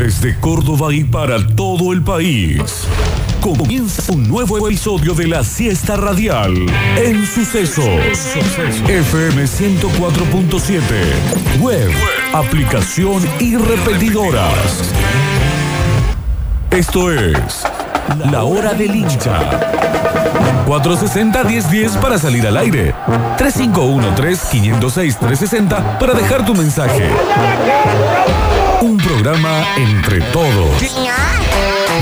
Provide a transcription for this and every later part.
Desde Córdoba y para todo el país. Comienza un nuevo episodio de la siesta radial en Sucesos. FM 104.7. Web, aplicación y repetidoras. Esto es La Hora del Hincha. 460-1010 para salir al aire. 3513-506-360 para dejar tu mensaje. Un programa entre todos.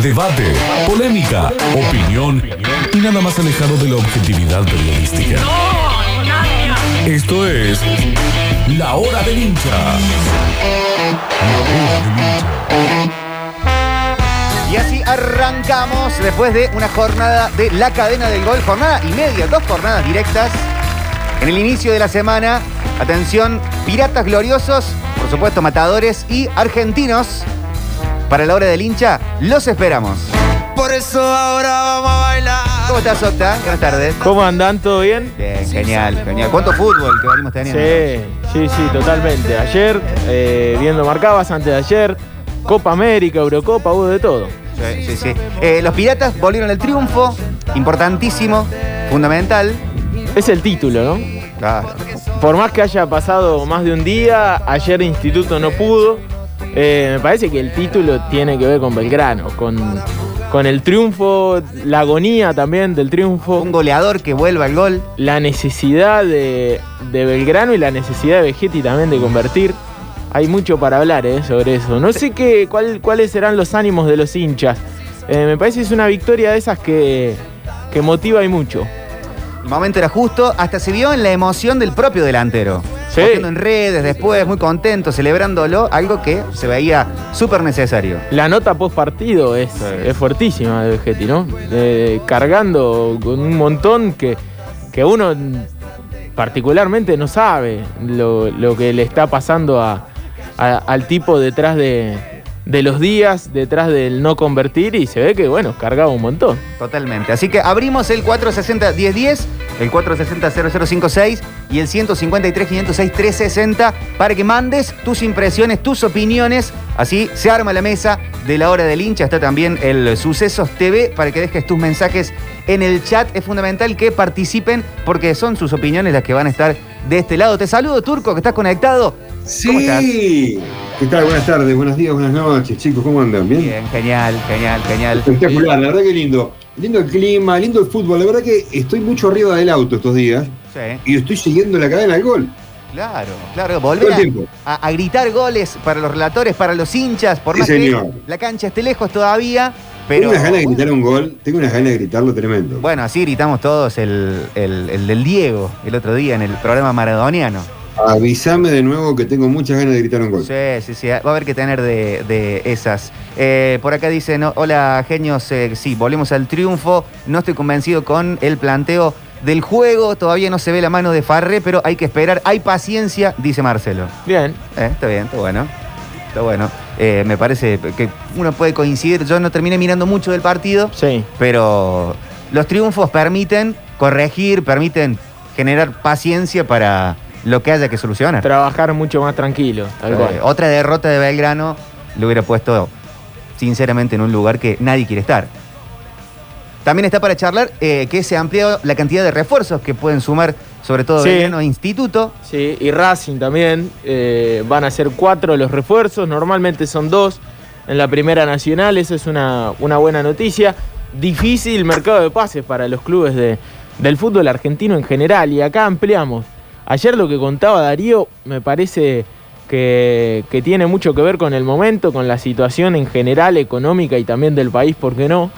Debate, polémica, opinión y nada más alejado de la objetividad periodística. Esto es La Hora del Hincha. Y así arrancamos después de una jornada de la cadena del gol, jornada y media, dos jornadas directas. En el inicio de la semana, atención, piratas gloriosos, por supuesto matadores y argentinos. Para la hora del hincha, los esperamos. Por eso ahora vamos a bailar. ¿Cómo estás, Octa? Buenas tardes. ¿Cómo andan? ¿Todo bien? Bien, genial, genial. ¿Cuánto fútbol que venimos teniendo? Sí, sí, sí, totalmente. Ayer, eh, viendo marcabas antes de ayer, Copa América, Eurocopa, hubo de todo. Sí, sí, sí. Eh, los piratas volvieron al triunfo, importantísimo, fundamental. Es el título, ¿no? Claro. Por más que haya pasado más de un día, ayer Instituto no pudo. eh, me parece que el título tiene que ver con Belgrano, con, con el triunfo, la agonía también del triunfo. Un goleador que vuelva al gol. la necesidad de, de Belgrano y la necesidad de Vegetti también de convertir. Hay mucho para hablar eh, sobre eso. No sé qué, cuál- cuáles serán los ánimos de los hinchas. Eh, me parece que es una victoria de esas que, que motiva y mucho. Momento era justo, hasta se vio en la emoción del propio delantero. Sí. En redes después, muy contento, celebrándolo, algo que se veía súper necesario. La nota post partido es, es fuertísima de Vegetti, ¿no? Eh, cargando con un montón que, que uno particularmente no sabe lo, lo que le está pasando a- a- al tipo detrás de, de los días, detrás del no convertir y se ve que, bueno, cargaba un montón. Totalmente. Así que abrimos el 460-1010, el 460-0056 y el 153-506-360 para que mandes tus impresiones, tus opiniones. Así se arma la mesa de la hora del hincha. Está también el Sucesos TV para que dejes tus mensajes en el chat. Es fundamental que participen porque son sus opiniones las que van a estar de este lado. Te saludo, Turco, que estás conectado. ¿Cómo estás? Sí. ¿Qué tal? Buenas tardes, buenos días, buenas noches, chicos. ¿Cómo andan? ¿Bien? Bien, genial, genial, genial. Espectacular, la verdad que lindo. Lindo el clima, lindo el fútbol. La verdad que estoy mucho arriba del auto estos días Sí, y estoy siguiendo la cadena del gol. claro, claro. Volver a gritar goles para los relatores, para los hinchas, por Sí, más señor. que la cancha esté lejos todavía. Pero tengo unas ganas de gritar un gol, tengo unas ganas de gritarlo tremendo. bueno, así gritamos todos el, el- el del Diego el otro día en el programa maradoniano. Avísame de nuevo que tengo muchas ganas de gritar un gol. Sí, sí, sí, va a haber que tener de, de esas. Eh, por acá dicen, "No, hola genios, eh, sí, volvemos al triunfo, no estoy convencido con el planteo del juego, todavía no se ve la mano de Farré, pero hay que esperar, hay paciencia, dice Marcelo. Bien. Eh, está bien, está bueno. Está bueno. Eh, me parece que uno puede coincidir, yo no terminé mirando mucho del partido, Sí. pero los triunfos permiten corregir, permiten generar paciencia para lo que haya que solucionar. Trabajar mucho más tranquilo. tal cual. Eh, otra derrota de Belgrano lo hubiera puesto, sinceramente, en un lugar que nadie quiere estar. También está para charlar eh, que se ha ampliado la cantidad de refuerzos que pueden sumar, sobre todo Sí. Belgrano e Instituto. Sí, y Racing también. eh, van a ser cuatro los refuerzos, normalmente son dos en la Primera Nacional, eso es una, una buena noticia. Difícil mercado de pases para los clubes de- del fútbol argentino en general, y acá ampliamos. Ayer lo que contaba Darío me parece que, tiene mucho que ver con el momento, con la situación en general, económica y también del país, ¿por qué no?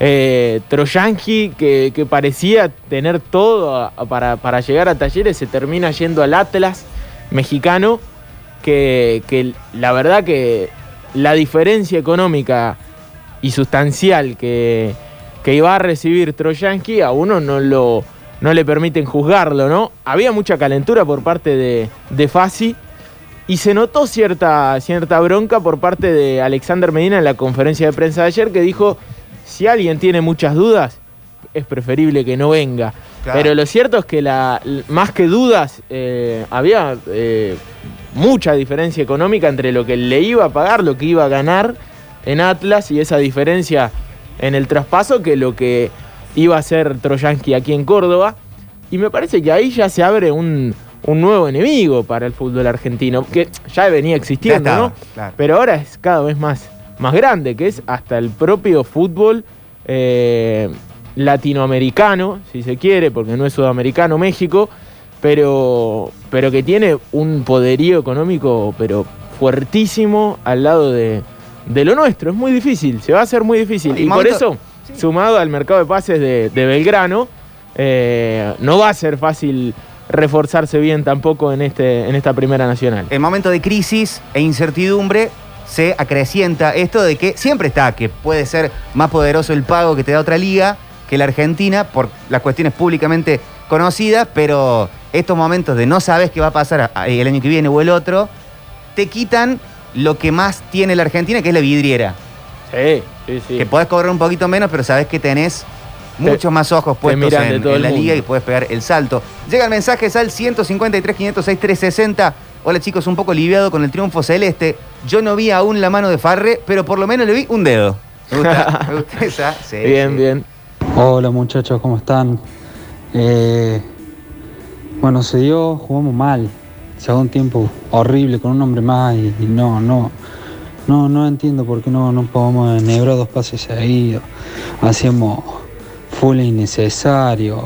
Eh, Troyanji, que, parecía tener todo a- para, llegar a talleres, se termina yendo al Atlas mexicano, que, que la verdad que la diferencia económica y sustancial que, que iba a recibir Troyanski a uno no, lo, no le permiten juzgarlo, ¿no? Había mucha calentura por parte de, de Fassi y se notó cierta, cierta bronca por parte de Alexander Medina en la conferencia de prensa de ayer que dijo, si alguien tiene muchas dudas, es preferible que no venga. Claro. Pero lo cierto es que la, más que dudas, eh, había eh, mucha diferencia económica entre lo que le iba a pagar, lo que iba a ganar en Atlas y esa diferencia en el traspaso que lo que iba a ser Troyansky aquí en Córdoba. Y me parece que ahí ya se abre un, un nuevo enemigo para el fútbol argentino, que ya venía existiendo, Ya estaba, ¿no? claro. Pero ahora es cada vez más, más grande, que es hasta el propio fútbol eh, latinoamericano, si se quiere, porque no es sudamericano México, pero, pero que tiene un poderío económico, pero fuertísimo al lado de, de lo nuestro. Es muy difícil, se va a hacer muy difícil. Y Y por momento- eso, sumado al mercado de pases de, de Belgrano, eh, no va a ser fácil reforzarse bien tampoco en, este, en esta primera nacional. En momento de crisis e incertidumbre se acrecienta esto de que siempre está, que puede ser más poderoso el pago que te da otra liga que la Argentina por las cuestiones públicamente conocidas, pero estos momentos de no sabes qué va a pasar el año que viene o el otro, te quitan lo que más tiene la Argentina, que es la vidriera. Sí, sí, sí. Que podés cobrar un poquito menos, pero sabes que tenés muchos más ojos puestos en, el la liga y puedes pegar el salto. Llegan mensajes al 153, 506, 360. Hola chicos, un poco aliviado con el triunfo celeste. Yo no vi aún la mano de Farre, pero por lo menos le vi un dedo. Me gusta, me gusta esa. Sí, bien, sí. bien. Hola muchachos, ¿cómo están? Eh, bueno, se dio, jugamos mal. Se un tiempo horrible con un hombre más y, y no, no, no, no entiendo por qué no, no podemos enhebrar dos pases seguidos. Hacíamos full innecesario,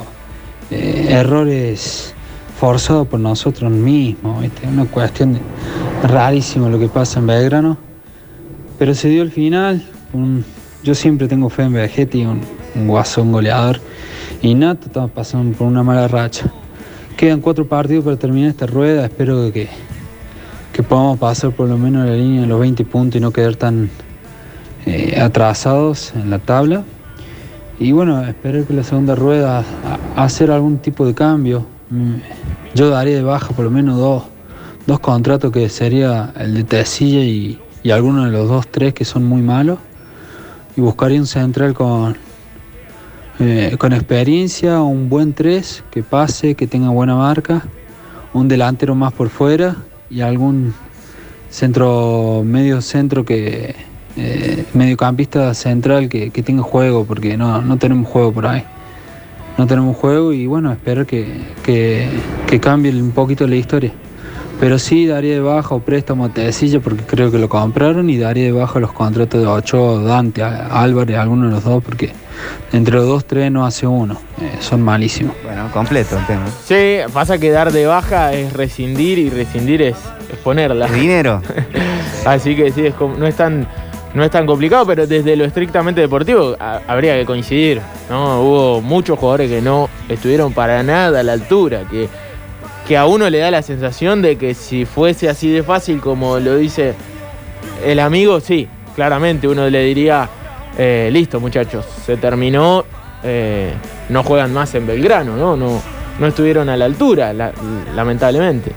eh, errores forzados por nosotros mismos, ¿viste? una cuestión rarísimo lo que pasa en Belgrano. Pero se dio el final. yo siempre tengo fe en Vegetti, un, un guasón goleador. Y Nato estaba pasando por una mala racha. Quedan cuatro partidos para terminar esta rueda. Espero que, que podamos pasar por lo menos la línea de los 20 puntos y no quedar tan eh, atrasados en la tabla. Y bueno, espero que la segunda rueda a- a hacer algún tipo de cambio. Mm, Yo daría de baja por lo menos dos, dos contratos que sería el de Tecilla y, y alguno de los dos, tres que son muy malos. Y buscaría un central con, eh, con experiencia, un buen 3 que pase, que tenga buena marca, un delantero más por fuera y algún centro, medio centro que, eh, mediocampista central que, que tenga juego, porque no, no tenemos juego por ahí. No tenemos juego y bueno, espero que, que, que cambie un poquito la historia. Pero sí daría de baja o préstamo a Tecilla porque creo que lo compraron y daría de baja los contratos de Ochoa, Dante, Álvarez, alguno de los dos porque entre los dos, tres no hace uno. Eh, son malísimos. Completo el tema. Sí, pasa que dar de baja es rescindir y rescindir es, es ponerla. ¿El dinero? Así que sí, es no, es tan, no es tan complicado, pero desde lo estrictamente deportivo a- habría que coincidir. ¿no? Hubo muchos jugadores que no estuvieron para nada a la altura, que, que a uno le da la sensación de que si fuese así de fácil como lo dice el amigo, sí, claramente uno le diría, eh, listo muchachos, se terminó, eh, no juegan más en Belgrano, ¿no? No, no estuvieron a la altura, la- lamentablemente.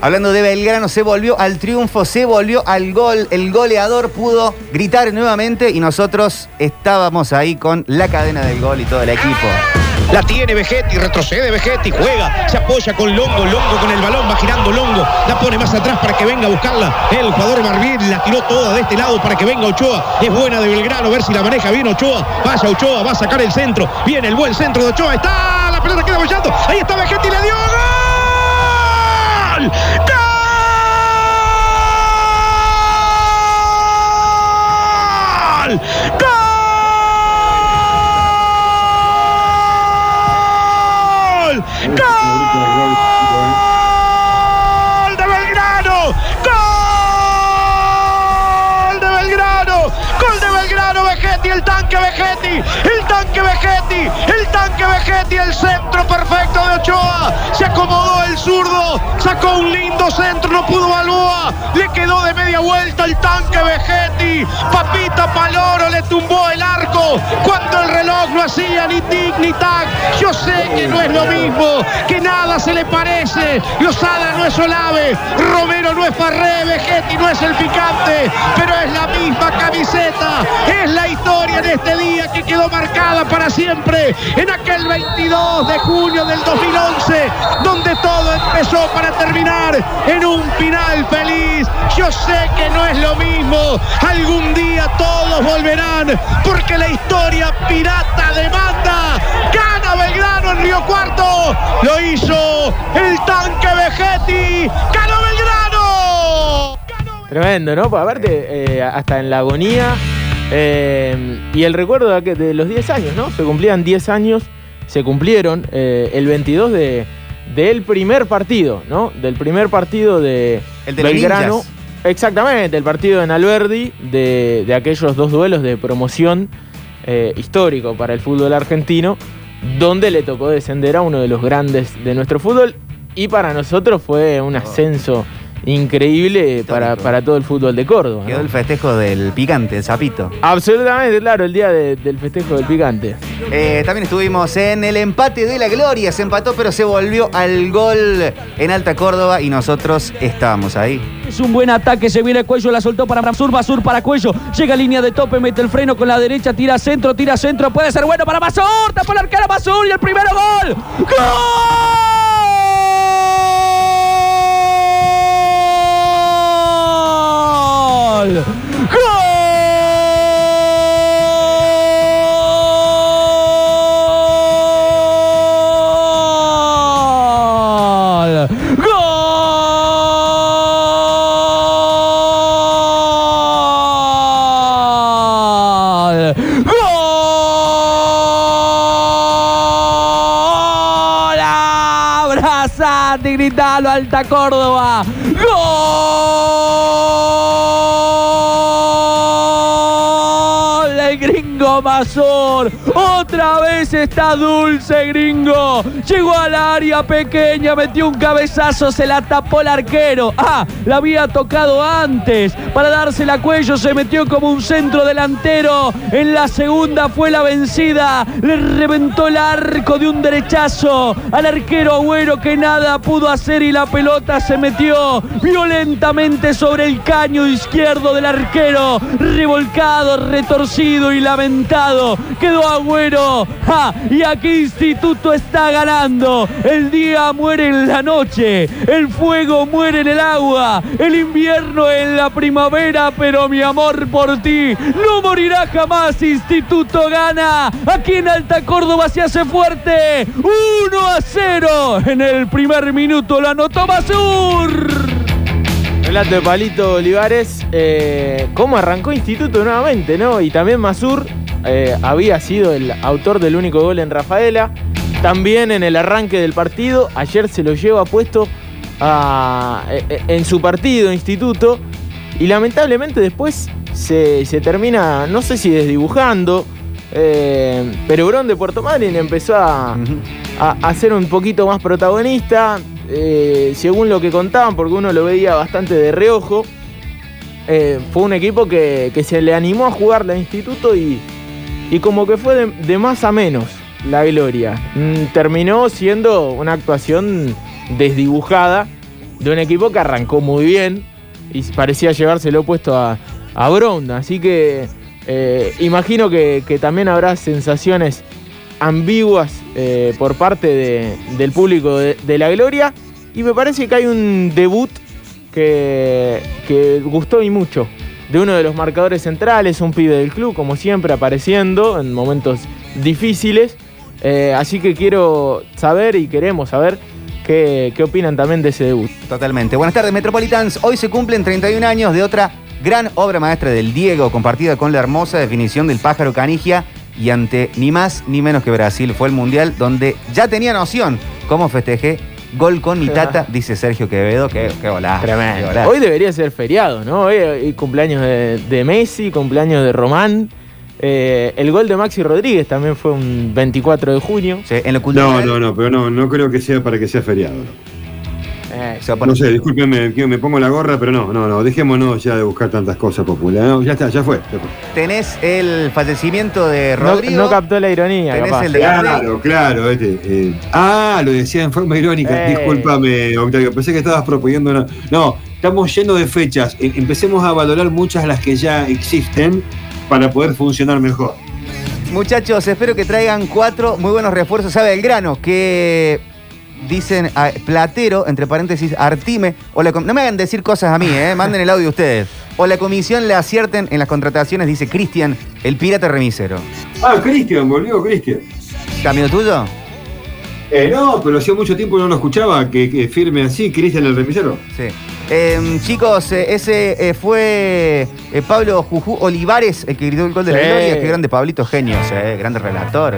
Hablando de Belgrano, se volvió al triunfo, se volvió al gol. El goleador pudo gritar nuevamente y nosotros estábamos ahí con la cadena del gol y todo el equipo. La tiene Vegetti, retrocede Vegetti, juega, se apoya con Longo, Longo con el balón, va girando Longo, la pone más atrás para que venga a buscarla. El jugador Marvin la tiró toda de este lado para que venga Ochoa. Es buena de Belgrano, a ver si la maneja bien Ochoa. Vaya Ochoa, va a sacar el centro. Viene el buen centro de Ochoa. Está, la pelota queda bollando. Ahí está Vegetti, le dio gol. ¡Gol! ¡Gol! El tanque Vegetti, el tanque Vegetti, el centro perfecto de Ochoa. Se acomodó el zurdo, sacó un lindo centro, no pudo Balboa, le quedó de media vuelta el tanque Vegetti. Papita Paloro le tumbó el arco cuando el reloj no hacía ni tic ni tac. Yo sé que no es lo mismo, que nada se le parece. Lozada no es Olave, Romero no es Farré, Vegetti no es el picante, pero es la misma camiseta. Es la historia en este día que quedó marcada para siempre en aquel 22 de junio del 2011, donde todo empezó para terminar en un final feliz. Yo sé que no es lo mismo, algún día todos volverán, porque la historia pirata demanda. Gana Belgrano en Río Cuarto, lo hizo el tanque Vegetti, ganó Belgrano. Tremendo, ¿no? Pues aparte, eh, hasta en la agonía. eh, y el recuerdo de los 10 años, ¿no? Se cumplían 10 años, se cumplieron eh, el 22 de, del primer partido, ¿no? Del primer partido de El de Belgrano. Exactamente, el partido en Alberdi, de, de aquellos dos duelos de promoción eh, histórico para el fútbol argentino, donde le tocó descender a uno de los grandes de nuestro fútbol. Y para nosotros fue un ascenso increíble para, para todo el fútbol de Córdoba. ¿no? Quedó el festejo del picante, el sapito. Absolutamente, claro, el día de- del festejo del picante. Eh, también estuvimos en el empate de la gloria. Se empató, pero se volvió al gol en Alta Córdoba y nosotros estábamos ahí. Es un buen ataque, se viene Cuello, la soltó para Masur, Masur para Cuello, llega a línea de tope, mete el freno con la derecha, tira centro, tira centro, puede ser bueno para Masur, tapa el arquero Masur y el primero gol. ¡Gol! ¡Gol! ¡Gol! ¡Gol! ¡Abrazate, gritalo, Alta Córdoba! ¡Gol! Gringo Mazor. Otra vez está dulce, gringo. Llegó al área pequeña, metió un cabezazo, se la tapó el arquero. Ah, la había tocado antes. Para dársela a cuello se metió como un centro delantero. En la segunda fue la vencida. Le reventó el arco de un derechazo al arquero Agüero que nada pudo hacer y la pelota se metió violentamente sobre el caño izquierdo del arquero. Revolcado, retorcido y lamentado. Quedó Agüero. Y aquí Instituto está ganando. El día muere en la noche. El fuego muere en el agua. El invierno en la primavera. Pero mi amor por ti no morirá jamás. Instituto gana. Aquí en Alta Córdoba se hace fuerte. 1 a 0. En el primer minuto lo anotó Basur. Relato de Palito Olivares, eh, cómo arrancó Instituto nuevamente, ¿no? Y también Masur eh, había sido el autor del único gol en Rafaela. También en el arranque del partido, ayer se lo lleva puesto a- e- e- en su partido, Instituto. Y lamentablemente después se, se termina, no sé si desdibujando, eh, pero Brón de Puerto Madryn empezó a, a, a ser un poquito más protagonista, eh, según lo que contaban, porque uno lo veía bastante de reojo. Eh, fue un equipo que, que se le animó a jugar la instituto y, y como que fue de, más a menos la gloria. Mm, terminó siendo una actuación desdibujada de un equipo que arrancó muy bien y parecía llevárselo puesto a, a Brown. Así que eh, imagino que, también habrá sensaciones ambiguas eh, por parte de- del público de, de la Gloria. Y me parece que hay un debut que, que gustó y mucho. De uno de los marcadores centrales, un pibe del club, como siempre, apareciendo en momentos difíciles. Eh, así que quiero saber y queremos saber qué, qué opinan también de ese debut. Totalmente. Buenas tardes, Metropolitans. Hoy se cumplen 31 años de otra gran obra maestra del Diego, compartida con la hermosa definición del pájaro canigia. Y ante ni más ni menos que Brasil fue el mundial donde ya tenía noción cómo festejé. Gol con mi tata, dice Sergio Quevedo. Qué, qué golazo, qué Tremendo. golazo. Hoy debería ser feriado, ¿no? Hoy hay cumpleaños de, de Messi, cumpleaños de Román. Eh, el gol de Maxi Rodríguez también fue un 24 de junio. Sí, en lo No, no, no, pero no, no creo que sea para que sea feriado. no. Eh, No sé, discúlpenme, que me pongo la gorra, pero no, no, no, dejémonos ya de buscar tantas cosas populares. No, ya está, ya fue. ya fue. Tenés el fallecimiento de Rodrigo. no captó la ironía, Tenés capaz. el de. Claro, claro, este. eh, ah, lo decía en forma irónica. Eh. Discúlpame, Octavio. Pensé que estabas proponiendo una. No, estamos llenos de fechas. Eh, Empecemos a valorar muchas las que ya existen para poder funcionar mejor. Muchachos, espero que traigan cuatro muy buenos refuerzos a Belgrano, que dicen a Platero, entre paréntesis, Artime, o la no me hagan decir cosas a mí, eh, manden el audio ustedes. O la comisión le acierten en las contrataciones, dice Cristian, el pirata remisero. Ah, Cristian, volvió Cristian. ¿Cambio tuyo? Eh, no, pero hacía mucho tiempo no lo escuchaba, que, que firme así, Cristian el remisero. Sí. Eh, chicos, eh, ese eh, fue eh, Pablo Juju Olivares, el que gritó el gol de la Sí. gloria. Qué grande Pablito, genios, eh, grande relator.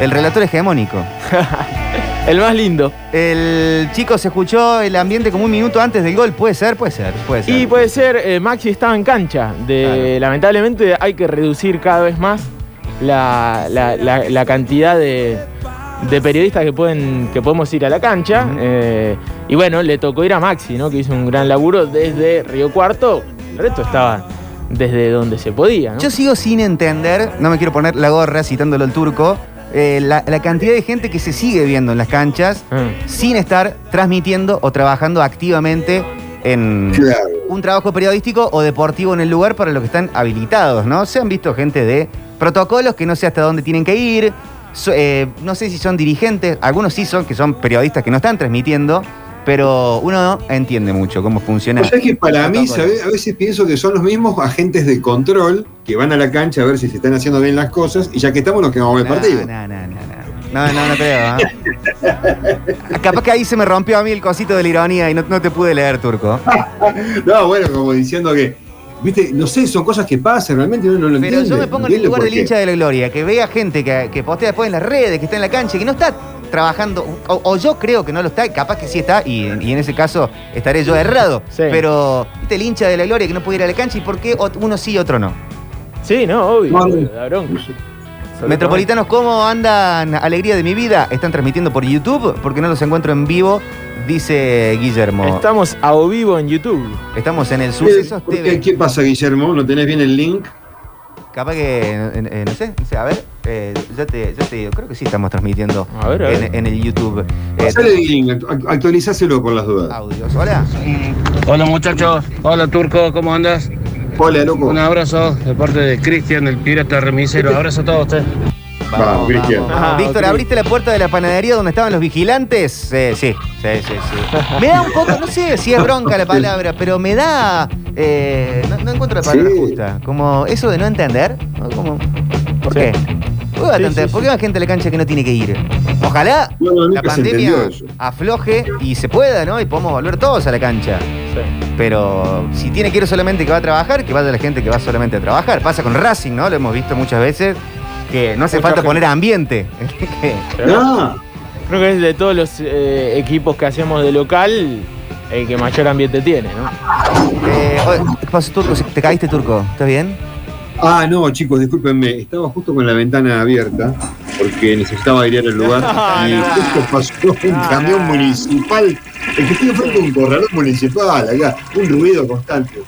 El relator hegemónico. El más lindo. El chico se escuchó el ambiente como un minuto antes del gol. ¿Puede ser? Puede ser, puede ser. Y puede ser, eh, Maxi estaba en cancha. De, Lamentablemente hay que reducir cada vez más la, la- la- la cantidad de, de periodistas que, pueden, que podemos ir a la cancha. eh, y bueno, le tocó ir a Maxi, ¿no? que hizo un gran laburo desde Río Cuarto. El resto estaba desde donde se podía. ¿no? Yo sigo sin entender, no me quiero poner la gorra citándolo el turco, eh, la, la cantidad de gente que se sigue viendo en las canchas Ah. sin estar transmitiendo o trabajando activamente en Claro. un trabajo periodístico o deportivo en el lugar para los que están habilitados, ¿no? Se han visto gente de protocolos que no sé hasta dónde tienen que ir, so- eh, no sé si son dirigentes, algunos sí son, que son periodistas que no están transmitiendo, pero uno no entiende mucho cómo funciona. O sea que para mí, a veces pienso que son los mismos agentes de control que van a la cancha a ver si se están haciendo bien las cosas y ya que estamos nos quedamos el No, partido. No, no, no, no. No, no, no creo. ¿eh? Capaz que ahí se me rompió a mí el cosito de la ironía y no, no te pude leer, turco. No, bueno, como diciendo que, viste, no sé, son cosas que pasan, realmente uno no lo Pero entiende. yo me pongo en el lugar del hincha de la gloria, que vea gente que, que postea después en las redes, que está en la cancha, que no está trabajando, o, o yo creo que no lo está, capaz que sí está, y, y en ese caso estaré yo errado. Sí. Pero, viste, el hincha de la gloria que no puede ir a la cancha, ¿y por qué uno sí y otro no? Sí, no, obvio. Bronca. Metropolitanos, ¿cómo andan? Alegría de mi vida. ¿Están transmitiendo por YouTube? Porque no los encuentro en vivo, dice Guillermo. Estamos a o vivo en YouTube. Estamos en el ¿Qué, Sucesos qué- TV. qué pasa, Guillermo? ¿No tenés bien el link? Capaz que, eh, eh, no sé, no sé, a ver, eh, ya, te, ya te digo, creo que sí estamos transmitiendo A ver, a ver. En, en el YouTube. Eh, Pasale el link, actu- actualizáselo por las dudas. audios. Hola. Hola muchachos, hola Turco, ¿cómo andas? Hola, loco. Un abrazo de parte de Cristian, el pirata remisero. Abrazo a todos ustedes. Vamos, Cristian. Ah, Víctor, ok. ¿abriste la puerta de la panadería donde estaban los vigilantes? Eh, sí, sí, sí, sí. Me da un poco, no sé si es bronca la palabra, pero me da. eh, no, no encuentro la palabra Sí. justa. Como eso de no entender. ¿no? Como, ¿Por Sí. qué? ¿Por qué, va Sí, tanta- sí, por qué sí. va gente a la cancha que no tiene que ir? Ojalá No, no, nunca la se pandemia entendió eso. afloje y se pueda, ¿no? Y podamos volver todos a la cancha. Sí. Pero si tiene que ir solamente que va a trabajar, que vaya la gente que va solamente a trabajar. Pasa con Racing, ¿no? Lo hemos visto muchas veces. Que no hace Mucha falta gente. poner ambiente. No, Creo que es de todos los eh, equipos que hacemos de local el que mayor ambiente tiene, ¿no? Eh, oye, ¿Qué pasó, Turco? ¿Te caíste, Turco? ¿Estás bien? Ah, no, chicos, discúlpenme. Estaba justo con la ventana abierta porque necesitaba airear el lugar. No, y no. justo pasó un No, camión no. municipal. El que estoy enfrente de un corralón municipal, acá. Un ruido constante.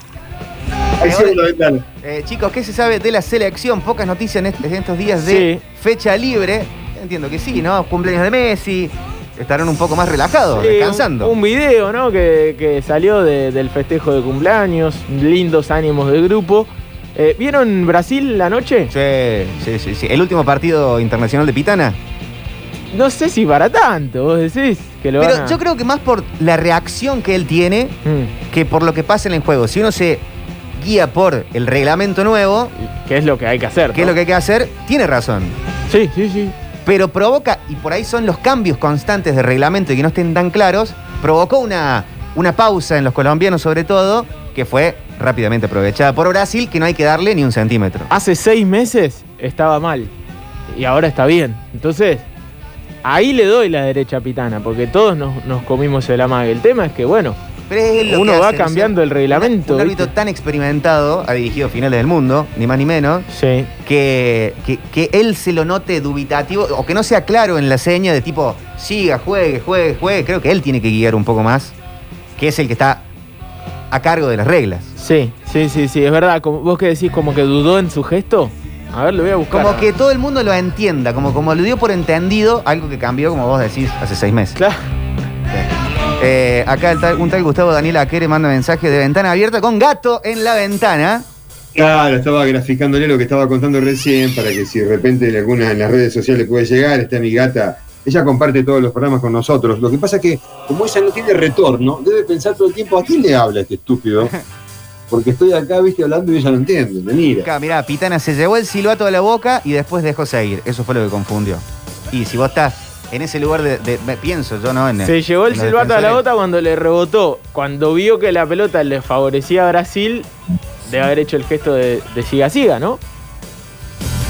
Eh, ahora-. Eh, chicos, ¿qué se sabe de la selección? Pocas noticias en, est- en estos días de Sí. fecha libre. Entiendo que sí, ¿no? Cumpleaños de Messi. Estarán un poco más relajados, Sí, descansando. Un, un video, ¿no? Que, que salió de- del festejo de cumpleaños, lindos ánimos del grupo. Eh, ¿Vieron Brasil la noche? Sí, sí, sí, sí. El último partido internacional de Pitana. No sé si para tanto, vos decís que lo van Pero a- yo creo que más por la reacción que él tiene Mm, que por lo que pasa en el juego. Si uno se guía por el reglamento nuevo, ¿Qué es lo que hay que hacer? que es lo que hay que hacer, tiene razón. Sí, sí, sí. Pero provoca, y por ahí son los cambios constantes de reglamento y que no estén tan claros, provocó una, una pausa en los colombianos sobre todo, que fue rápidamente aprovechada por Brasil, que no hay que darle ni un centímetro. Hace seis meses estaba mal y ahora está bien. Entonces, ahí le doy la derecha a Pitana, porque todos nos, nos comimos el amague. El tema es que, bueno, Pero es lo Uno que va hace, cambiando el reglamento, Un, árbitro tan experimentado ha dirigido finales del mundo, ni más ni menos, sí. que, que, que él se lo note dubitativo o que no sea claro en la seña de tipo, siga, juegue, juegue, juegue. Creo que él tiene que guiar un poco más, que es el que está a cargo de las reglas. Sí, sí, sí, sí, es verdad. Vos que decís como que dudó en su gesto. A ver, lo voy a buscar. Como que todo el mundo lo entienda, como, como lo dio por entendido, algo que cambió, como vos decís, hace seis meses. Claro. Eh, acá el tal- un tal Gustavo Daniel Aquere manda mensaje de ventana abierta con gato en la ventana. Claro, estaba graficándole lo que estaba contando recién para que si de repente en alguna en las redes sociales puede llegar, está mi gata. Ella comparte todos los programas con nosotros. Lo que pasa es que, como ella no tiene retorno, debe pensar todo el tiempo, ¿a quién le habla este estúpido? Porque estoy acá, viste, hablando y ella no entiende. Me mira. Acá, mirá, Pitana se llevó el silbato a la boca y después dejó seguir. Eso fue lo que confundió. Y si vos estás en ese lugar de. de- me pienso yo, ¿no? En, Se llevó el silbato a la bota cuando le rebotó. Cuando vio que la pelota le favorecía a Brasil, de haber hecho el gesto de, de siga siga, ¿no?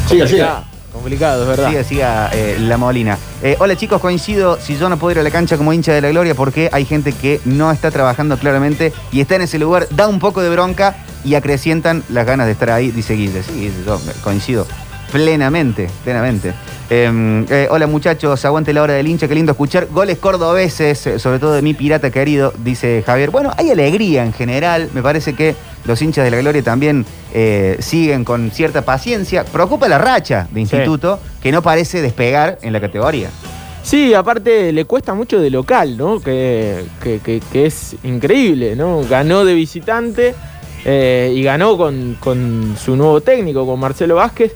Siga, Complicado, siga. Complicado, es verdad. Siga, siga eh, la Molina. Eh, hola chicos, coincido. Si yo no puedo ir a la cancha como hincha de la gloria, porque hay gente que no está trabajando claramente y está en ese lugar, da un poco de bronca y acrecientan las ganas de estar ahí, dice Guille. Sí, yo coincido plenamente, plenamente. Eh, eh, hola muchachos, aguante la hora del hincha, qué lindo escuchar. Goles cordobeses, eh, sobre todo de mi pirata querido, dice Javier. Bueno, hay alegría en general, me parece que los hinchas de la gloria también eh, siguen con cierta paciencia. Preocupa la racha de instituto, que no parece despegar en la categoría. Sí, aparte le cuesta mucho de local, ¿no? Que, que- que- que es increíble, ¿no? Ganó de visitante eh, y ganó con, con su nuevo técnico, con Marcelo Vázquez.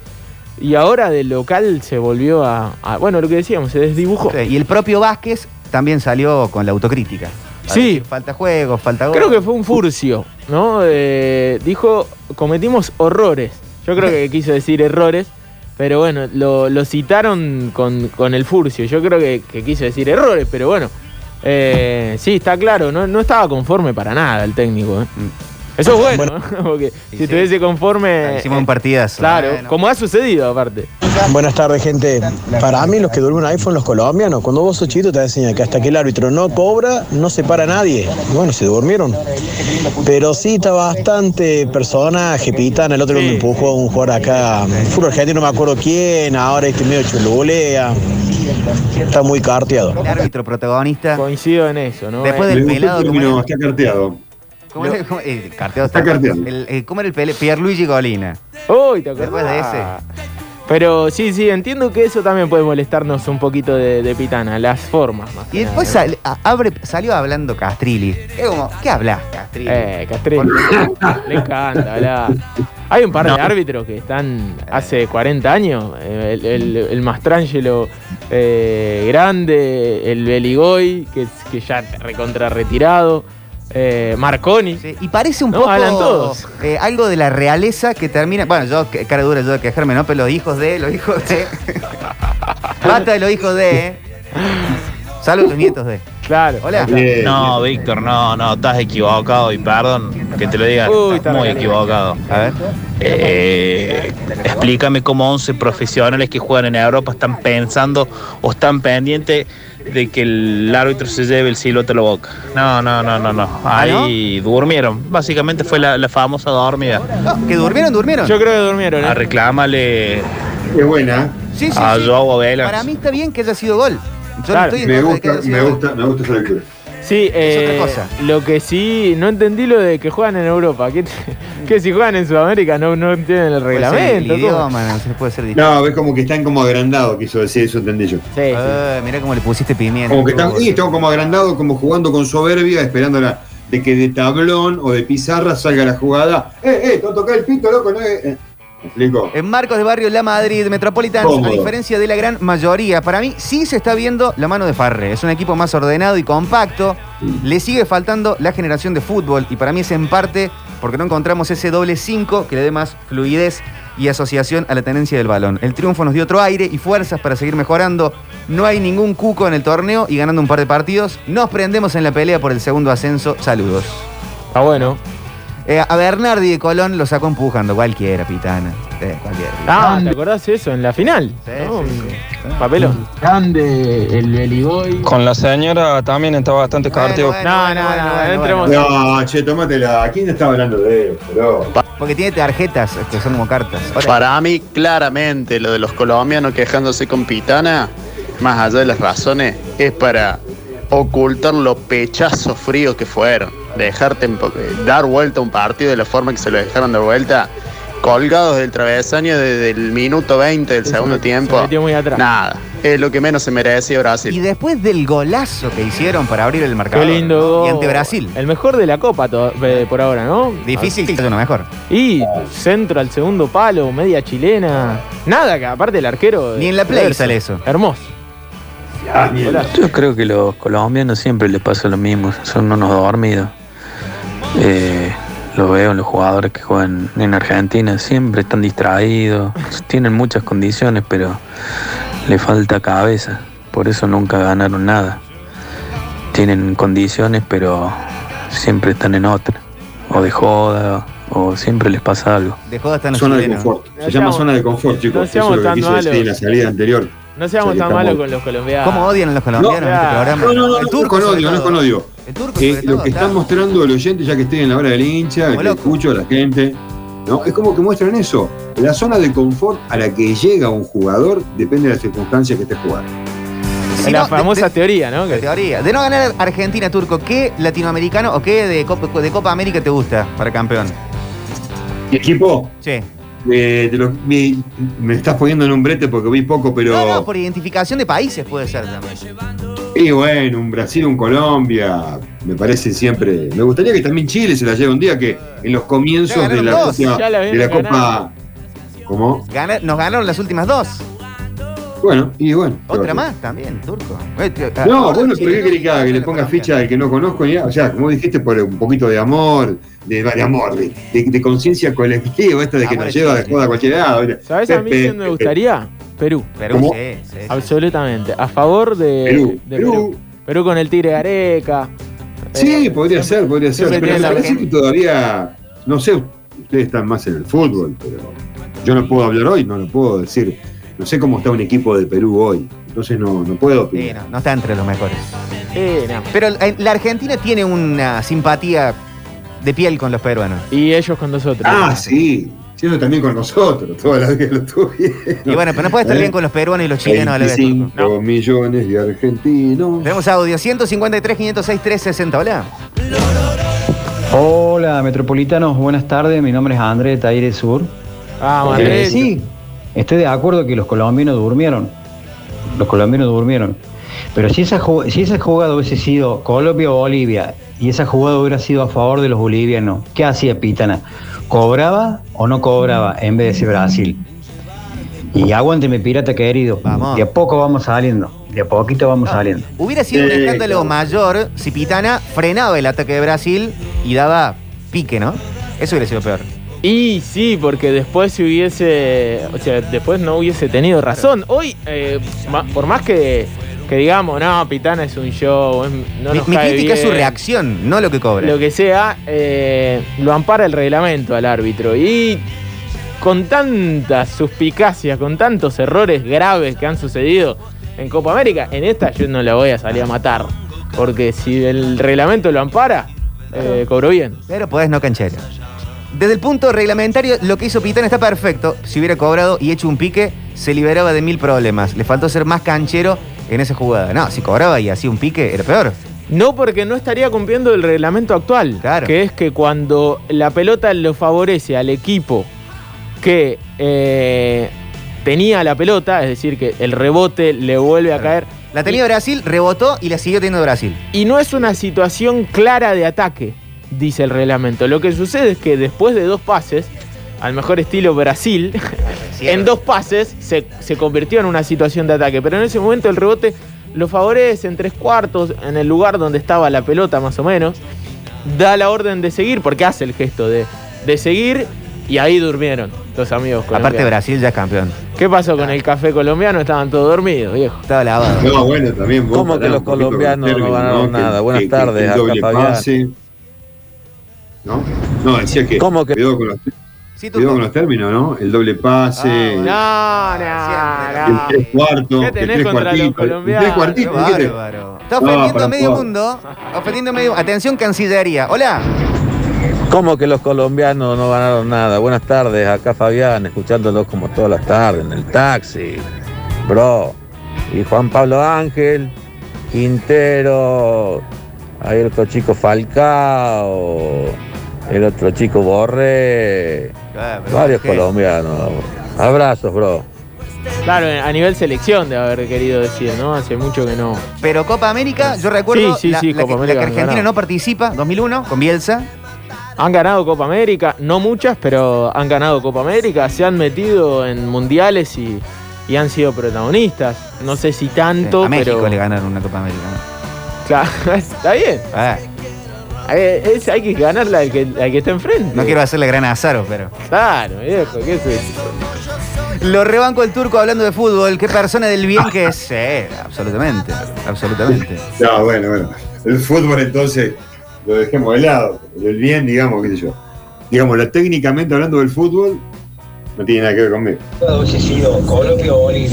Y ahora de local se volvió a, a- Bueno, lo que decíamos, se desdibujó. Sí, Y el propio Vázquez también salió con la autocrítica. Sí. decir, Falta juego, falta gol. Creo que fue un furcio, ¿no? Eh, dijo, cometimos horrores. Yo creo que quiso decir errores, pero bueno, lo, lo citaron con, con el furcio. Yo creo que, que quiso decir errores, pero bueno. Eh, sí, está claro, no, no estaba conforme para nada el técnico. ¿eh? Eso es bueno, ¿no? porque si sí. estuviese conforme... Hicimos un partidazo. Claro, Bueno. como ha sucedido aparte. Buenas tardes, gente. Para mí, los que duermen fueron los colombianos. Cuando vos sos chiquito, te enseñan que hasta que el árbitro no cobra, no se para nadie. Bueno, se durmieron. Pero sí, está bastante personaje, Pitana. El otro Sí. me empujó a un jugador acá. Fútbol argentino, no me acuerdo quién. Ahora este medio chululea. Está muy carteado. El árbitro protagonista. Coincido en eso, ¿no? Después del pelado, está carteado. ¿Cómo era? ¿Cómo- eh, carteado Está carteado. El- eh, ¿Cómo era el pele? Pierluigi Golina. Uy, ¿te acordás? Después de ese. Pero sí, sí, entiendo que eso también puede molestarnos un poquito de, de Pitana, las formas más. Y después nada, sal- a- abre, salió hablando Castrilli. Es como, ¿qué hablas, Castrilli? Eh, Castrilli. Le encanta hablar. Hay un par de árbitros que están hace 40 años. eh, El, el, el Mastrangelo eh, Grande, el Beligoy, que, que ya recontra retirado. Eh, Marconi. Sí, y parece un No, poco hablan todos. eh, algo de la realeza que termina. Bueno, yo, que- cara dura yo de quejarme, ¿no? Pero los hijos de, los hijos de. Basta de los hijos de. ¿eh? Salvo los nietos de. Claro. Hola. Bien. No, Víctor, no, no, estás equivocado y perdón que te lo diga, Uy, estás está muy equivocado. A ver. Eh, explícame cómo 11 profesionales que juegan en Europa están pensando o están pendientes de que el árbitro se lleve el silbato a la boca. No, no, no, no, no. ¿Ah, Ahí durmieron. Básicamente fue la, la famosa dormida. Que durmieron, durmieron. Yo creo que durmieron. ¿eh? A reclamarle Qué buena. sí, sí, a sí. Joao. Para mí está bien que haya sido gol. Yo Claro. no estoy en Me contra de que gusta, haya sido me gusta, me gusta esa lectura. Sí, eh, otra cosa. lo que sí, no entendí lo de que juegan en Europa. Que, que si juegan en Sudamérica no, no entienden el Puede ser reglamento. El idioma, no puede ser. No, ves como que están como agrandados, quiso decir, eso entendí yo. Sí, sí. Eh, mirá cómo le pusiste pimienta. Como que están, y están como agrandados, como jugando con soberbia, esperando la, de que de tablón o de pizarra salga la jugada. ¡Eh, eh! Te toca el pito, loco, no eh. ¿Me explico? En Marcos de Barrio La Madrid, Metropolitans, a diferencia de la gran mayoría, para mí sí se está viendo la mano de Farre. Es un equipo más ordenado y compacto. Le sigue faltando la generación de fútbol y para mí es en parte porque no encontramos ese doble 5 que le dé más fluidez y asociación a la tenencia del balón. El triunfo nos dio otro aire y fuerzas para seguir mejorando. No hay ningún cuco en el torneo y ganando un par de partidos. Nos prendemos en la pelea por el segundo ascenso. Saludos. Está bueno. Eh, a Bernardi de Colón lo sacó empujando. Cualquiera, pitana. Eh, cualquiera. Ah, ¿te acordás de eso? En la final. Sí, ¿no? sí, sí. Papelón. Grande, el Beligoy. Con la señora también está bastante Bueno, carteo. bueno, No, bueno, no, bueno, no, bueno, entremos- bueno. No, che, tómatela. ¿Quién está hablando de bro? Porque tiene tarjetas que son como cartas. Ahora, Para mí, claramente, lo de los colombianos quejándose con Pitana, más allá de las razones, es para ocultar lo pechazos fríos que fueron. Dejarte po- dar vuelta a un partido de la forma que se lo dejaron de vuelta colgados del travesaño desde el minuto 20 del segundo tiempo. metió muy atrás. Nada, es lo que menos se merecía Brasil. Y después del golazo que hicieron para abrir el marcador. Qué lindo. Y ante Brasil. El mejor de la Copa eh, por ahora, ¿no? Difícil que uno mejor. Y centro al segundo palo, media chilena. Nada, que aparte el arquero. Ni en la Play sale eso. Hermoso. Yo creo que los colombianos siempre les pasa lo mismo, son unos dormidos. Eh, lo veo en los jugadores que juegan en Argentina, siempre están distraídos, tienen muchas condiciones, pero le falta cabeza, por eso nunca ganaron nada. Tienen condiciones, pero siempre están en otra, o de joda, o siempre les pasa algo. De joda están Zona de confort. Se No llama seamos- zona de confort, chicos. no Eso seamos es lo que tan quiso decir malos. en la salida anterior. No seamos tan malos con los colombianos. ¿Cómo odian a los colombianos en este No, programa? No, no, no, el no, turco con sobre odio, no es con odio. El turco Eh, lo todo, que está- están mostrando el oyente, ya que estoy en la hora del hincha, que escucho a la gente, ¿no? Es como que muestran eso. La zona de confort a la que llega un jugador depende de las circunstancias que esté jugando. Si la no, famosa de- teoría, ¿no? La Que- teoría. De no ganar Argentina, Turco, ¿qué latinoamericano o qué de Copa, de Copa América te gusta para campeón? ¿Mi equipo? Sí. Eh, de los- mi- me estás poniendo en un brete porque vi poco, pero. No, no, por identificación de países puede ser también. Y bueno, un Brasil, un Colombia, me parece siempre. Me gustaría que también Chile se la lleve un día que en los Ya comienzos de la, dos, última- ya la de la Copa. ¿Cómo? Gana- nos ganaron las últimas dos. Bueno, y bueno. Otra más también, Turco. Eh, tío, No, ahora bueno, pero ¿qué ¿no? querés que haga? Que le ponga ficha al que no conozco. ni nada? O sea, como dijiste, por un poquito de amor, de, de amor, de, de- de conciencia colectiva, esto de que Amor nos lleva de joda a cualquier lado. ¿Sabes a mí quién me gustaría? Perú. Perú, sí, sí. Absolutamente. A favor de Perú, de Perú. Perú. Perú con el Tigre Gareca. Sí, Eh, podría ser, podría ser. Pero me parece que todavía, no sé, ustedes están más en el fútbol, pero yo no puedo hablar hoy, no lo puedo decir. No sé cómo está un equipo de Perú hoy, entonces no, no puedo Sí, opinar. no, no está entre los mejores. eh, no. Pero eh, la Argentina tiene una simpatía de piel con los peruanos. Y ellos con nosotros. Ah, sí, siendo también con nosotros, toda la vida lo tuvieron. Y bueno, pero no puede estar ¿Eh? bien con los peruanos y los chilenos a la vez. 25 Turco. millones de argentinos. Tenemos audio 153, 506, 360. Hola. Hola, metropolitanos, buenas tardes. Mi nombre es André de Taire Sur. Ah, Eh, Madrid. sí, estoy de acuerdo que los colombianos durmieron. Los colombianos durmieron. Pero si esa, si esa jugada hubiese sido Colombia o Bolivia y esa jugada hubiera sido a favor de los bolivianos, ¿qué hacía Pitana? ¿Cobraba o no cobraba en vez de ser Brasil? Y aguánteme, pirata querido. Vamos. De a poco vamos saliendo. De a poquito vamos saliendo. Hubiera sido un escándalo mayor si Pitana frenaba el ataque de Brasil y daba pique, ¿no? Eso hubiera sido peor. Y sí, porque después si hubiese, o sea, después no hubiese tenido razón. Hoy, eh, por más que, que digamos, no, Pitana es un show, es- no mi nos mi cae crítica es su bien", reacción, no lo que cobra. Lo que sea, eh, lo ampara el reglamento al árbitro. Y con tantas suspicacias, con tantos errores graves que han sucedido en Copa América, en esta yo no la voy a salir a matar. Porque si el reglamento lo ampara, eh, cobró bien. Pero podés no canchero. Desde el punto reglamentario, lo que hizo Pitana está perfecto. Si hubiera cobrado y hecho un pique, se liberaba de mil problemas. Le faltó ser más canchero en esa jugada. No, si cobraba y hacía un pique, era peor. No, porque no estaría cumpliendo el reglamento actual. Claro. Que es que cuando la pelota lo favorece al equipo que eh, tenía la pelota, es decir, que el rebote le vuelve a caer. La tenía Brasil, rebotó y la siguió teniendo Brasil. Y no es una situación clara de ataque, dice el reglamento. Lo que sucede es que después de dos pases, al mejor estilo Brasil, en dos pases se, se convirtió en una situación de ataque. Pero en ese momento el rebote lo favorece en tres cuartos, en el lugar donde estaba la pelota más o menos. Da la orden de seguir, porque hace el gesto de, de seguir, y ahí durmieron los amigos Aparte, colombianos. Brasil ya es campeón. ¿Qué pasó con el café colombiano? Estaban todos dormidos, viejo. Estaba lavado. No, bueno, también vos ¿Cómo que los colombianos no ganaron Que- nada? Buenas que- que tardes, el doble pase. ¿No? No, decía que. ¿Cómo que- Cuidado con los, Sí, cuidado con los términos, ¿no? El doble pase. No, El no, no. tres cuartos. ¿Qué El tenés tres contra los cuartitos. El colombianos? tres cuartitos. Qué ¿qué te- bárbaro. Está ofendiendo a medio jugar. mundo. Ofendiendo a medio Atención, Cancillería. Hola. ¿Cómo que los colombianos no ganaron nada? Buenas tardes, acá Fabián, escuchándolos como todas las tardes en el taxi. Bro. Y Juan Pablo Ángel, Quintero, ahí el otro chico Falcao, el otro chico Borré. Varios colombianos. Abrazos, bro. Claro, a nivel selección de haber querido decir, ¿no? Hace mucho que no. Pero Copa América, yo recuerdo Sí, sí, la, sí, la Copa que, la América que han Argentina ganado. no participa, 2001, con Bielsa. Han ganado Copa América, no muchas, pero han ganado Copa América, se han metido en mundiales y, y han sido protagonistas. No sé si tanto, a México pero. le ganaron una Copa América. ¿no? Claro, está bien. Ah, Eh, es- hay que ganarla al que, al que está enfrente. no quiero hacerle gran azaro, pero. Claro, viejo, ¿qué es eso? Lo rebanco el turco hablando de fútbol. Qué persona del bien que es. Sí, absolutamente. Absolutamente. No, bueno, bueno. El fútbol entonces lo dejemos de lado. El bien, digamos, qué sé yo. Digamos, la, técnicamente hablando del fútbol, no tiene nada que ver conmigo.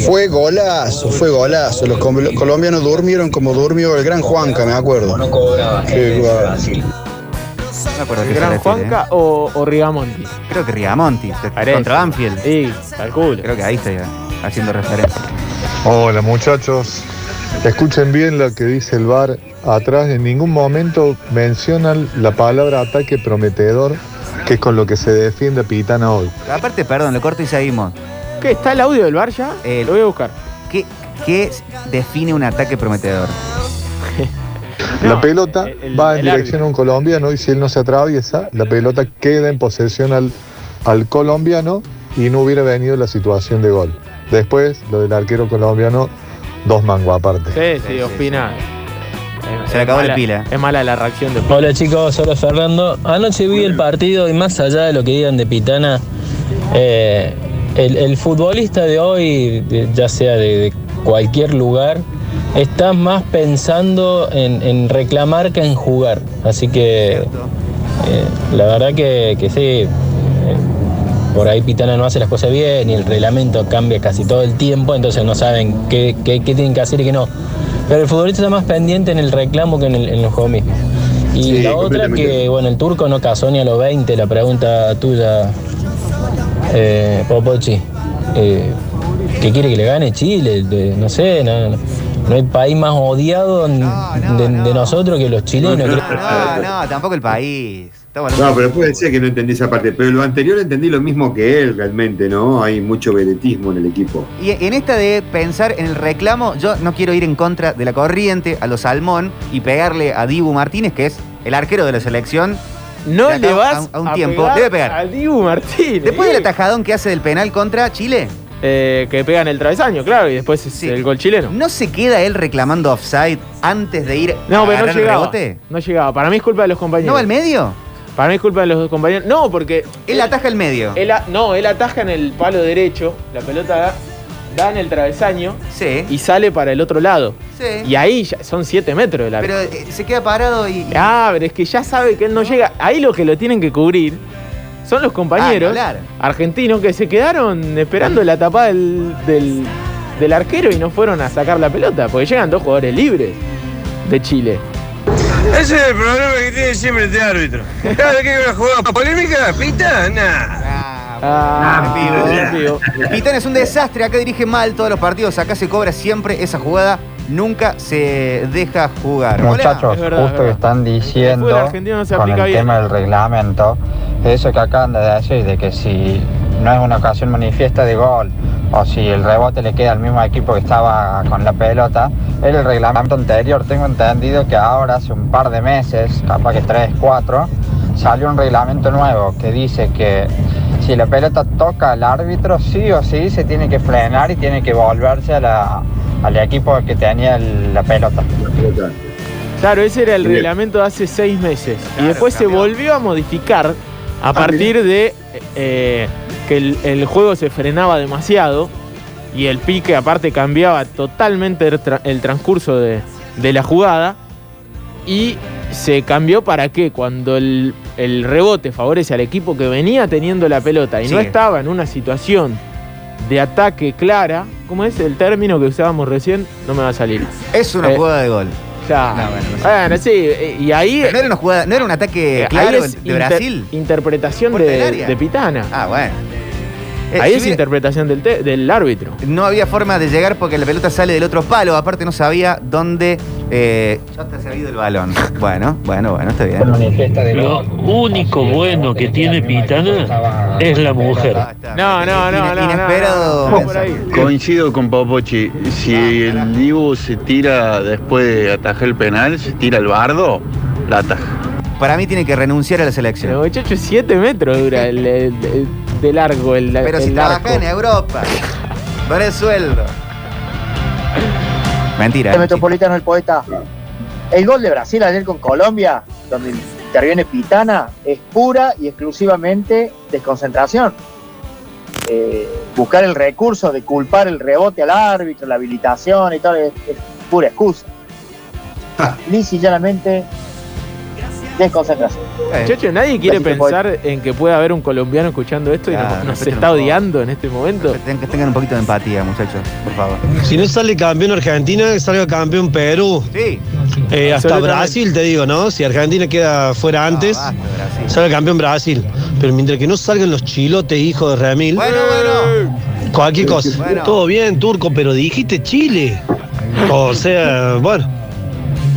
Fue golazo, fue golazo. Los col- colombianos durmieron como durmió el gran Juanca, me acuerdo. Golazo. No me acuerdo ¿El qué gran Juanca ¿eh? o, o Rigamonti? Creo que Rigamonti. Parece. Contra Banfield. Sí, calculo. Creo que ahí está ya, haciendo referencia. Hola muchachos, escuchen bien lo que dice el bar atrás, en ningún momento mencionan la palabra ataque prometedor, que es con lo que se defiende Pitana hoy. Aparte, perdón, lo corto y seguimos. ¿Qué? ¿Está el audio del bar ya? Eh, Lo voy a buscar. ¿Qué, qué define un ataque prometedor? la pelota el- el- va en el dirección a un colombiano y si él no se atraviesa, la pelota queda en posesión al, al colombiano y no hubiera venido la situación de gol. Después, lo del arquero colombiano, dos mangos aparte. Sí, sí, opina. Es- Se le acabó la mala- pila. Es mala la reacción de Hola chicos, hola Fernando. Anoche vi el partido y más allá de lo que digan de Pitana, eh, el, el futbolista de hoy, de- ya sea de, de cualquier lugar, está más pensando en, en reclamar que en jugar. Así que eh, la verdad que, que sí, por ahí Pitana no hace las cosas bien y el reglamento cambia casi todo el tiempo, entonces no saben qué, qué- qué tienen que hacer y qué no. Pero el futbolista está más pendiente en el reclamo que en el, en el juego mismo. Y Sí, la otra que, bueno, el turco no casó ni a los 20, la pregunta tuya, eh, Popochi. Eh, ¿Qué quiere que le gane Chile? De- no sé, no, no- no hay país más odiado de, de nosotros que los chilenos. No, no, tampoco el país. No, pero puede ser que no entendí esa parte. Pero lo anterior entendí lo mismo que él realmente, ¿no? Hay mucho vedetismo en el equipo. Y en esta de pensar en el reclamo, yo no quiero ir en contra de la corriente a los Salmón y pegarle a Dibu Martínez, que es el arquero de la selección. No le vas a, un- a un a tiempo. pegar Debe pegar. a Dibu Martínez. Después del atajadón que hace del penal contra Chile, Eh, que pegan el travesaño, claro, y después es el gol chileno. ¿no se queda él reclamando offside antes de ir No, a pero no agarrar el llegaba. rebote? No llegaba. Para mí es culpa de los compañeros. ¿No va al medio? Para mí es culpa de los compañeros. No, porque. Él ataja el medio. él a- no, él ataja en el palo derecho. La pelota da, da en el travesaño Sí. y sale para el otro lado. Sí. Y ahí ya son 7 metros del arco. Pero eh, se queda parado y. Ah, pero es que ya sabe que él no llega. Ahí lo que lo tienen que cubrir son los compañeros Ah, ni hablar. argentinos que se quedaron esperando la tapada del, del, del arquero y no fueron a sacar la pelota, porque llegan dos jugadores libres de Chile. Ese es el problema que tiene siempre este árbitro. Cada vez que hay una jugada polémica, pita, nada. Ah. Pitán es un desastre, acá dirige mal todos los partidos, acá se cobra siempre esa jugada, nunca se deja jugar. Muchachos, Es verdad, es justo que verdad. están diciendo argentino no se con el bien. tema del reglamento, eso que acaban de decir, de que si no es una ocasión manifiesta de gol o si el rebote le queda al mismo equipo que estaba con la pelota, era el reglamento anterior. Tengo entendido que ahora, hace un par de meses, capaz que tres, cuatro, salió un reglamento nuevo que dice que si la pelota toca al árbitro, sí o sí se tiene que frenar y tiene que volverse a la- al equipo que tenía el- la pelota. Claro, ese era el reglamento de hace seis meses. y después cambió. se volvió a modificar a partir de eh, que el, el juego se frenaba demasiado y el pique aparte cambiaba totalmente el, tra- el transcurso de, de la jugada. Y se cambió para que cuando el, el rebote favorece al equipo que venía teniendo la pelota y no estaba en una situación de ataque clara, ¿cómo es el término que usábamos recién? No me va a salir. Es una Eh, jugada de gol. No, bueno, no sé. Bueno, sí, eh, y ahí. No era una jugada, no era un ataque eh, claro de inter- Brasil. Interpretación de, de Pitana. Ah, bueno. Eh, ahí si es hubiera- interpretación del, te- del árbitro. No había forma de llegar porque la pelota sale del otro palo. Aparte no sabía dónde Eh, ya ha servido el balón. Bueno, bueno, bueno, está bien. Lo único bueno que tiene Pitana es la mujer. No, no, no, no. Inesperado. no. Coincido con Popochi. Si el Dibu se tira después de atajar el penal, se tira el bardo, la ataja. Para mí tiene que renunciar a la El selección. muchacho 7 metros dura el, el- el- de largo el, Pero si el trabaja en Europa, no eres sueldo. Mentira. El Metropolitano, el poeta. El gol de Brasil ayer con Colombia, donde interviene Pitana, es pura y exclusivamente desconcentración. Eh, buscar el recurso de culpar el rebote al árbitro, la habilitación y todo, es, es pura excusa. Lisa y llanamente desconcentración. Muchacho, nadie quiere pensar en que pueda haber un colombiano escuchando esto y Claro, nos, está odiando en este momento. Tengan, que tengan un poquito de empatía, muchachos, por favor. Si no sale campeón Argentina, salga campeón Perú. Sí. Eh, hasta. Brasil, te digo, ¿no? Si Argentina queda fuera antes, basta, Brasil. sale campeón Brasil. Pero mientras que no salgan los chilotes, hijos de Remil, Bueno, bueno. cualquier cosa. Bueno. Todo bien, turco, pero dijiste Chile. O sea, bueno.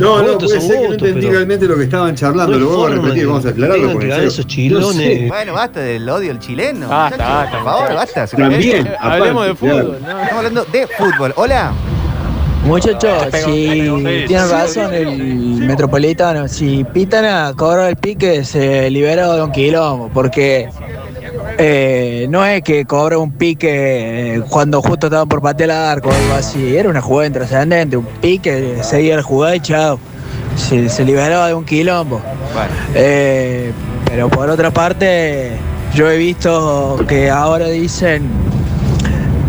No, no, puede ser que no entendí pero realmente lo que estaban charlando. no lo vuelvo a repetir, de- vamos a aclararlo. porque esos chilones. no sé. Bueno, basta del odio al chileno. Basta, basta, Por favor, basta. También, Eh, hablemos de fútbol, ¿no? Estamos hablando de fútbol. Hola. Muchachos, si tienen razón el metropolitano, si Pitana cobró el pique, se liberó de un quilombo, porque eh, no es que cobró un pique eh, cuando justo estaban por patear el arco o algo así, era una jugada intrascendente, un pique, seguía la jugada y chao, se, se liberó de un quilombo. Bueno. Eh, pero por otra parte, yo he visto que ahora dicen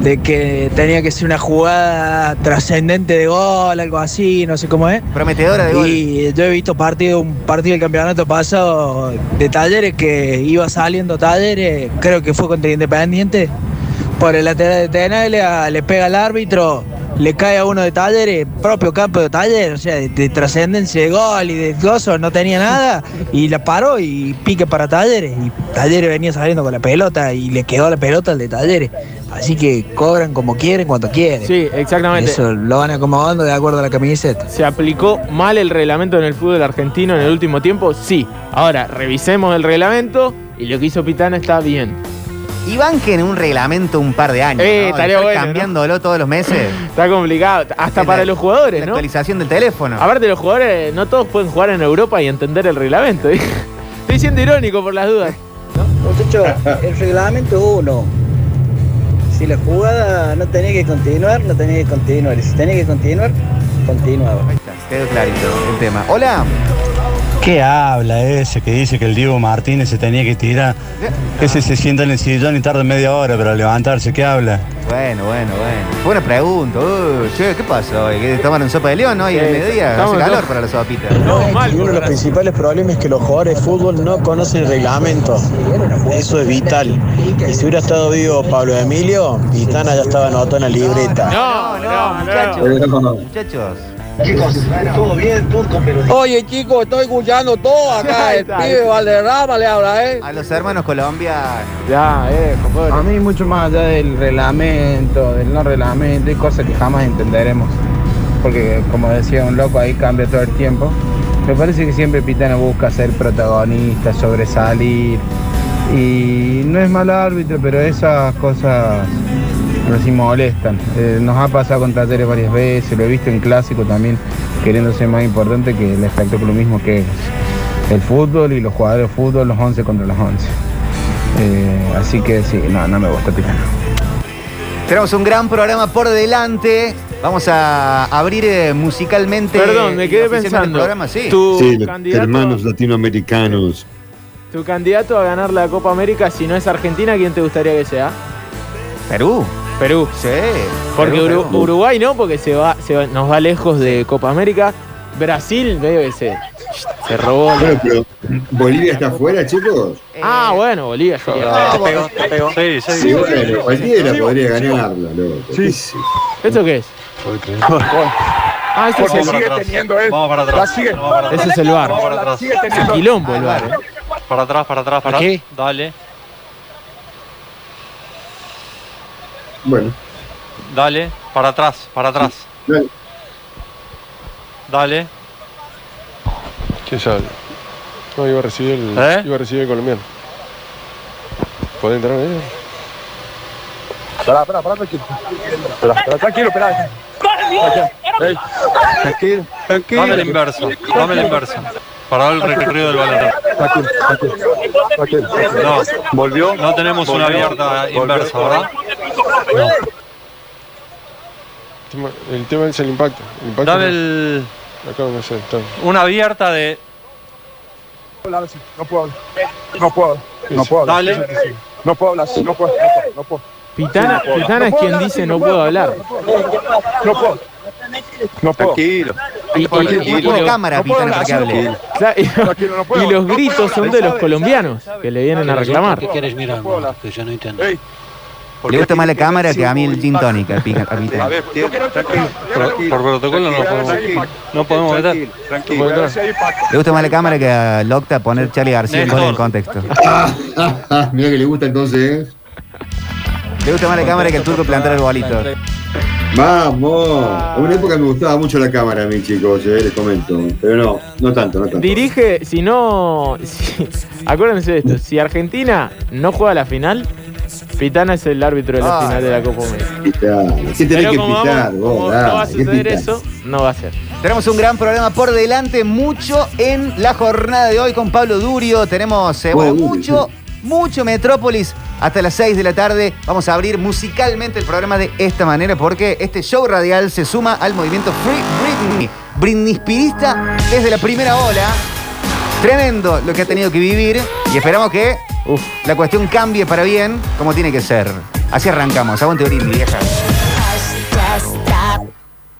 de que tenía que ser una jugada trascendente de gol, algo así, no sé cómo es. Prometedora de gol. Y yo he visto partido, un partido del campeonato pasado de talleres que iba saliendo talleres, creo que fue contra Independiente, por el lateral de Tenaglia, le pega al árbitro, le cae a uno de talleres, propio campo de talleres, o sea, de, de trascendencia de gol y de gozo, no tenía nada, y la paró y pique para talleres, y talleres venía saliendo con la pelota y le quedó la pelota al de talleres. Así que cobran como quieren, cuando quieren. Sí, exactamente. Eso lo van acomodando de acuerdo a la camiseta. ¿Se aplicó mal el reglamento en el fútbol argentino en el último tiempo? Sí. Ahora, revisemos el reglamento y lo que hizo Pitana está bien. Y banquen un reglamento un par de años. Eh, ¿no? estaría Estar bueno, ¿no? cambiándolo todos los meses. Está complicado, hasta Es para la- los jugadores, La ¿no? actualización del teléfono. Aparte, los jugadores no todos pueden jugar en Europa y entender el reglamento. Estoy siendo irónico por las dudas. Muchachos, el reglamento es uno. Si la jugada no tenía que continuar, no tenía que continuar. Y si tenía que continuar, continuaba. Ahí está, quedó clarito el tema. Hola. ¿Qué habla ese que dice que el Diego Martínez se tenía que tirar? Ese se sienta en el sillón y tarda media hora para levantarse. ¿Qué habla? Bueno, bueno, bueno. Buena pregunta. Uh, che, ¿qué pasó? hoy? ¿Que tomaron sopa de león hoy Sí, al mediodía? Hace calor para la sopita. uno de los principales problemas es que los jugadores de fútbol no conocen el reglamento. Eso es vital. Y si hubiera estado vivo Pablo Emilio, Pitana ya estaba anotado en la libreta. No, no, muchachos. Muchachos. Chicos, todo bien, turco, pero. Oye, chicos, estoy escuchando todo acá. El pibe Valderrama le habla, ¿eh? A los hermanos colombianos. Ya, eh, A mí mucho más allá del reglamento, del no reglamento, hay cosas que jamás entenderemos. Porque como decía un loco, ahí cambia todo el tiempo. Me parece que siempre Pitana busca ser protagonista, sobresalir. Y no es mal árbitro, pero esas cosas nos sí molestan. Eh, nos ha pasado con Talleres varias veces, lo he visto en clásico también, queriendo ser más importante que el espectáculo mismo que es el fútbol y los jugadores de fútbol, los 11 contra los 11. Eh, así que sí, no, no me gusta Pitana. Tenemos un gran programa por delante. Vamos a abrir eh, musicalmente. Perdón, me quedé pensando. programa, sí. Tu Sí, los candidato- hermanos latinoamericanos. Tu candidato a ganar la Copa América, si no es Argentina, ¿quién te gustaría que sea? Perú. Perú. Sí. Porque Perú, Uru- Perú. Uruguay no, porque se va, se va- nos va lejos de Copa América. Brasil, veo que se, se robó. la- Bueno, pero ¿Bolivia está afuera, chicos? Ah, bueno, Bolivia. sí. Ah, bueno. Sí, sí. Sí, bueno, cualquiera podría ganarla, loco. Sí, sí. ¿Esto qué es? Ah, ese es el sigue bar. teniendo él. Vamos para atrás. Sigue, Vamos para atrás. Ese es el bar. Vamos para atrás. sigue Es teniendo. quilombo el bar. eh. Para atrás, para atrás, para ¿Qué? Dale, Bueno, dale. Para atrás, para atrás. dale. Dale. ¿Quién sabe? No, iba a recibir el, ¿Eh? iba a recibir el colombiano. ¿Puede entrar ahí? Pará, pará, pará, tranquilo. Pará, pará, tranquilo, esperá. Ey, tranquilo, tranquilo. Dame el inverso. Dame el inverso. Para dar el recorrido del balón. No. ¿Volvió? No tenemos una abierta Volvió. inversa, ¿verdad? El tema, el tema es el impacto. El impacto Dame no- el, Acá no sé, está. una abierta de. No puedo hablar. No puedo hablar. No puedo hablar. Dale. No puedo hablar. No puedo. No puedo. Pitana, No puedo. Pitana es No puedo quien dice no puedo, hablar. No puedo. No puedo. Tranquilo. Y, y- cámara, los gritos son de los colombianos que le vienen a reclamar. ¿Qué quieres mirar? Que yo no entiendo. Le gusta más la cámara que a mí el gin tonic, tranquilo. Por, por protocolo no podemos, no podemos meter. Le gusta más la cámara que a Locta poner Charlie García en gol en Néstor. contexto. Mira que le gusta entonces. ¿eh? Le gusta más la cámara que el turco plantar el bolito. Vamos. En una época me gustaba mucho la cámara a mí, chicos, eh, les comento. Pero no, no tanto, no tanto. Dirige, si no. si- acuérdense de esto: si Argentina no juega la final, Pitana es el árbitro de la Ah, final de la Copa América. ¿Qué tenés Pero que como, pitar, vamos- vos? como dale, no va a ¿qué suceder eso, no va a ser. Tenemos un gran programa por delante, mucho en la jornada de hoy con Pablo Durio. Tenemos eh, bueno, Durio, mucho, mucho Metrópolis. Hasta las 6 de la tarde vamos a abrir musicalmente el programa de esta manera porque este show radial se suma al movimiento Free Britney. Britney Spirista desde la primera ola. Tremendo lo que ha tenido que vivir y esperamos que la cuestión cambie para bien como tiene que ser. Así arrancamos. Aguante Britney, vieja.